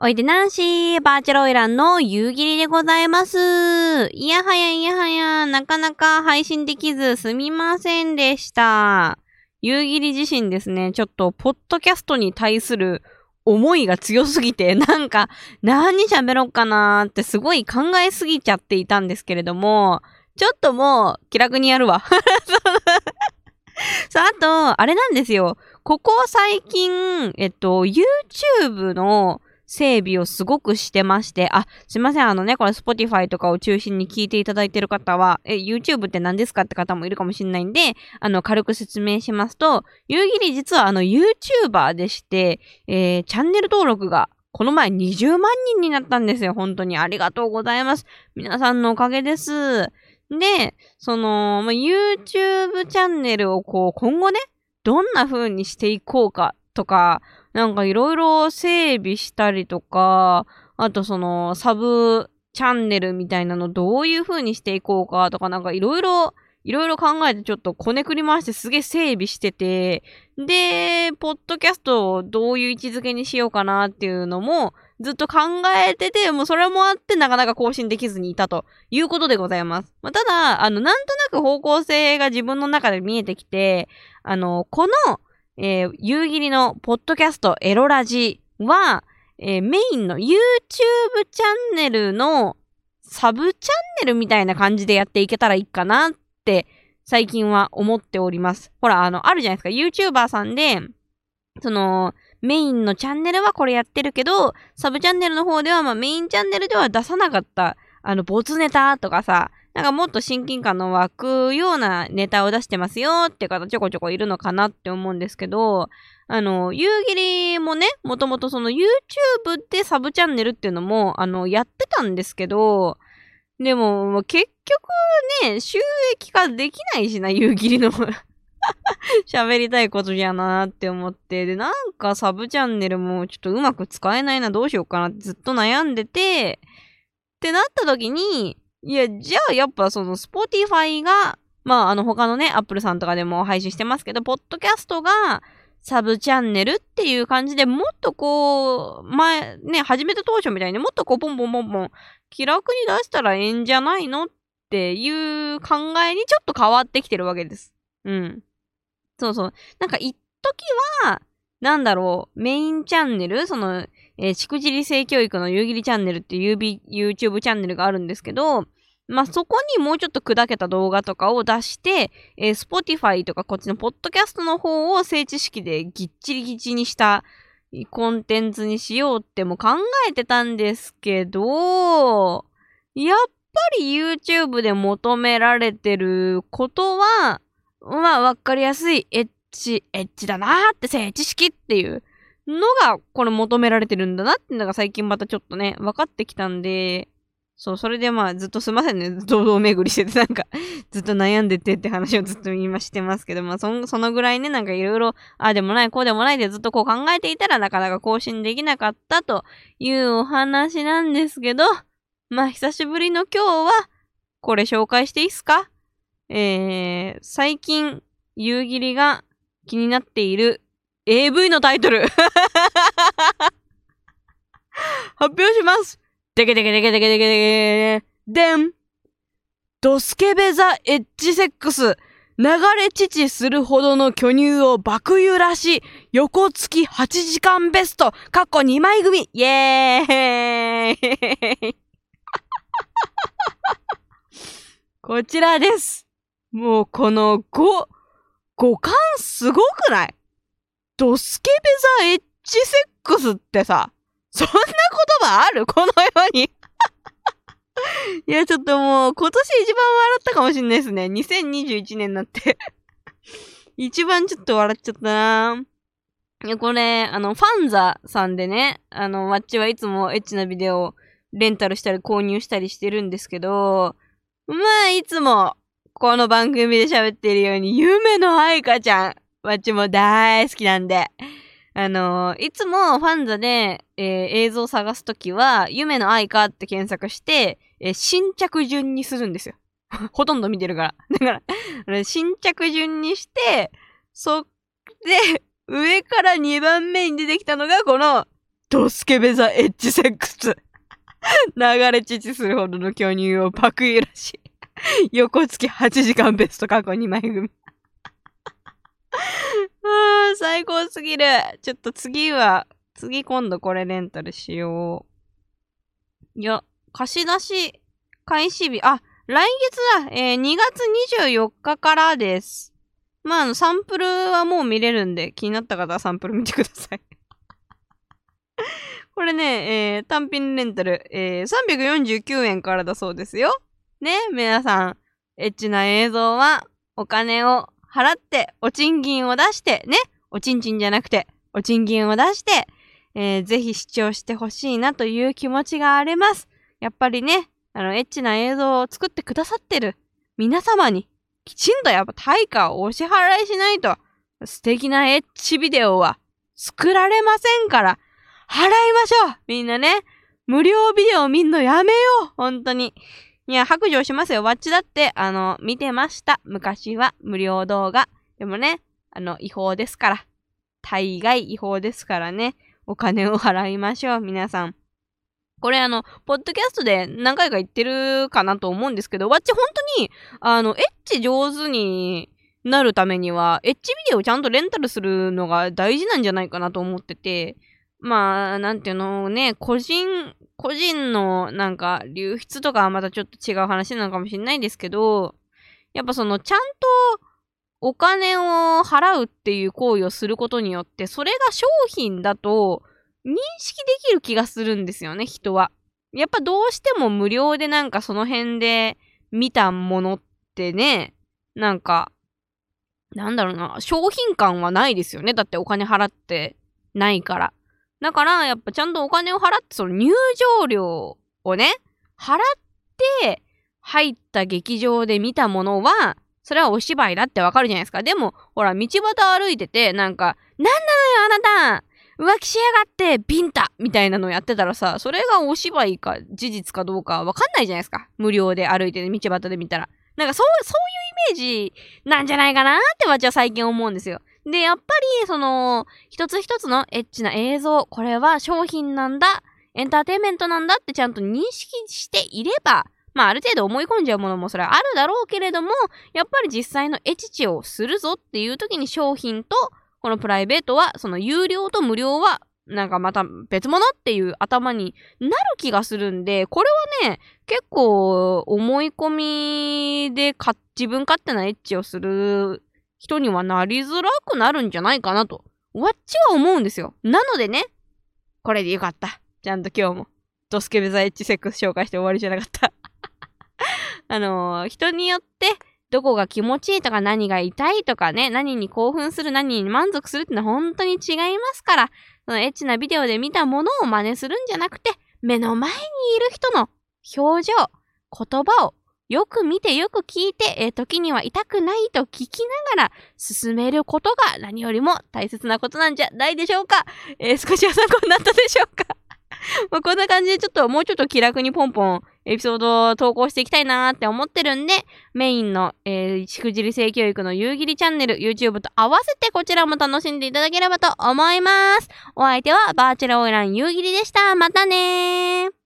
おいでなしー、バーチャルオイランの夕霧でございます。いやはやいやはや、なかなか配信できずすみませんでした。夕霧自身ですね、ちょっと、ポッドキャストに対する思いが強すぎて、なんか、何喋ろうかなーってすごい考えすぎちゃっていたんですけれども、ちょっともう、気楽にやるわ。そう、あと、あれなんですよ。ここ最近、えっと、YouTube の整備をすごくしてまして、あ、すいません、あのね、これ Spotify とかを中心に聞いていただいている方は、え、YouTube って何ですかって方もいるかもしれないんで、あの、軽く説明しますと、夕霧実はあの、YouTuber でして、えー、チャンネル登録がこの前20万人になったんですよ。本当にありがとうございます。皆さんのおかげです。で、その、ま、YouTube チャンネルをこう、今後ね、どんな風にしていこうかとか、なんかいろいろ整備したりとか、あとその、サブチャンネルみたいなのどういう風にしていこうかとか、なんかいろいろ、いろいろ考えてちょっとこねくり回してすげえ整備してて、で、ポッドキャストをどういう位置づけにしようかなっていうのも、ずっと考えてて、もうそれもあってなかなか更新できずにいたということでございます。まあ、ただ、あの、なんとなく方向性が自分の中で見えてきて、あの、この、えー、夕霧のポッドキャストエロラジは、えー、メインの YouTube チャンネルのサブチャンネルみたいな感じでやっていけたらいいかなって最近は思っております。ほら、あの、あるじゃないですか。YouTuber さんで、その、メインのチャンネルはこれやってるけど、サブチャンネルの方では、まあメインチャンネルでは出さなかった、あの、ボツネタとかさ、なんかもっと親近感の湧くようなネタを出してますよって方ちょこちょこいるのかなって思うんですけど、あの、夕霧もね、もともとその YouTube でサブチャンネルっていうのも、あの、やってたんですけど、でも、結局ね、収益化できないしな、夕霧の 喋りたいことじゃなって思って、で、なんかサブチャンネルもちょっとうまく使えないな、どうしようかなってずっと悩んでて、ってなった時に、いや、じゃあやっぱその Spotify が、まああの他のね、Apple さんとかでも配信してますけど、ポッドキャストがサブチャンネルっていう感じでもっとこう、前、ね、始めた当初みたいにもっとこうポンポンポンポン気楽に出したらええんじゃないのっていう考えにちょっと変わってきてるわけです。うん。そうそう。なんか一時は、なんだろう、メインチャンネルその、えー、しくじり性教育の夕霧チャンネルっていう YouTube チャンネルがあるんですけど、まあ、そこにもうちょっと砕けた動画とかを出して、えー、Spotify とかこっちのポッドキャストの方を性知識でぎっちりぎっちりにしたコンテンツにしようっても考えてたんですけど、やっぱり YouTube で求められてることは、まあ、わかりやすい、エッチ、エッチだなーって性知識っていうのが、これ求められてるんだなってのが最近またちょっとね、分かってきたんで、そう、それでまあずっとすいませんね、堂々巡りしてて、なんか ずっと悩んでてって話をずっと今してますけど、まあそそのぐらいね、なんかいろいろ、ああでもない、こうでもないでずっとこう考えていたらなかなか更新できなかったというお話なんですけど、まあ久しぶりの今日は、これ紹介していいっすか？えー、最近、夕霧が気になっている AV のタイトル。発表します。でけでけでけでけでけでけでんドスケベザエッジセックス。流れ乳するほどの巨乳を爆揺らし、横付き8時間ベスト、過去2枚組、イェーイ。こちらです。もうこの5、五感すごくない？ドスケベザエッジセックスってさ、そんな言葉ある？この世に？いや、ちょっともう、今年一番笑ったかもしんないですね。2021年になって。一番ちょっと笑っちゃったな。いや、これ、あの、ファンザさんでね、あの、わっちはいつもエッチなビデオレンタルしたり購入したりしてるんですけど、まあ、いつも、この番組で喋ってるように、夢の愛花ちゃん、わっちも大好きなんで、あのー、いつもファンザで、えー、映像を探すときは、夢の愛花って検索して、えー、新着順にするんですよ。ほとんど見てるから。だから、新着順にして、そ、で、上から2番目に出てきたのが、この、ドスケベザエッジセックス。流れ乳するほどの巨乳をパクイらしい。横付き8時間ベスト過去2枚組。あー、最高すぎる。ちょっと次は、次今度これレンタルしよう。いや、貸し出し開始日、あ、来月だ。えー、2月24日からです。まあ、サンプルはもう見れるんで、気になった方はサンプル見てください これね、えー、単品レンタル、えー、349円からだそうですよ。ね、皆さん、エッチな映像は、お金を払って、お賃金を出して、ね、おちんちんじゃなくて、お賃金を出して、えー、ぜひ視聴してほしいなという気持ちがあります。やっぱりね、あの、エッチな映像を作ってくださってる皆様に、きちんとやっぱ対価をお支払いしないと、素敵なエッチビデオは作られませんから、払いましょうみんなね。無料ビデオ見んのやめよう本当に。いや、白状しますよ。わっちだって、あの、見てました。昔は無料動画。でもね、あの、違法ですから。大概違法ですからね。お金を払いましょう、皆さん。これあの、ポッドキャストで何回か言ってるかなと思うんですけど、わっち本当に、あの、エッチ上手になるためには、エッチビデオをちゃんとレンタルするのが大事なんじゃないかなと思ってて、まあ、なんていうのね、個人、個人のなんか流出とかはまたちょっと違う話なのかもしれないですけど、やっぱそのちゃんとお金を払うっていう行為をすることによって、それが商品だと認識できる気がするんですよね、人は。やっぱどうしても無料でなんかその辺で見たものってね、なんか、なんだろうな、商品感はないですよね。だってお金払ってないから。だから、やっぱちゃんとお金を払って、その入場料をね、払って入った劇場で見たものは、それはお芝居だってわかるじゃないですか。でも、ほら、道端歩いてて、なんか、なんなのよ、あなた浮気しやがってビンタみたいなのやってたらさ、それがお芝居か事実かどうかわかんないじゃないですか。無料で歩いて、道端で見たら。なんかそう、そういうイメージなんじゃないかなって私は最近思うんですよ。で、やっぱり、その、一つ一つのエッチな映像、これは商品なんだ、エンターテインメントなんだってちゃんと認識していれば、まあある程度思い込んじゃうものもそれはあるだろうけれども、やっぱり実際のエチチをするぞっていう時に商品と、このプライベートは、その有料と無料は、なんかまた別物っていう頭になる気がするんで、これはね、結構思い込みで自分勝手なエッチをする人にはなりづらくなるんじゃないかなと、わっちは思うんですよ。なのでね、これでよかった。ちゃんと今日も、ドスケベザエッチセックス紹介して終わりじゃなかった あのー、人によって、どこが気持ちいいとか何が痛いとかね、何に興奮する、何に満足するってのは本当に違いますから、そのエッチなビデオで見たものを真似するんじゃなくて、目の前にいる人の表情、言葉をよく見てよく聞いて、えー、時には痛くないと聞きながら進めることが何よりも大切なことなんじゃないでしょうか。えー、少しは参考になったでしょうか まあこんな感じでちょっともうちょっと気楽にポンポンエピソードを投稿していきたいなーって思ってるんで、メインの、えー、しくじり性教育の夕霧チャンネル、YouTube と合わせてこちらも楽しんでいただければと思います。お相手はバーチャルオイラン夕霧でした。またねー。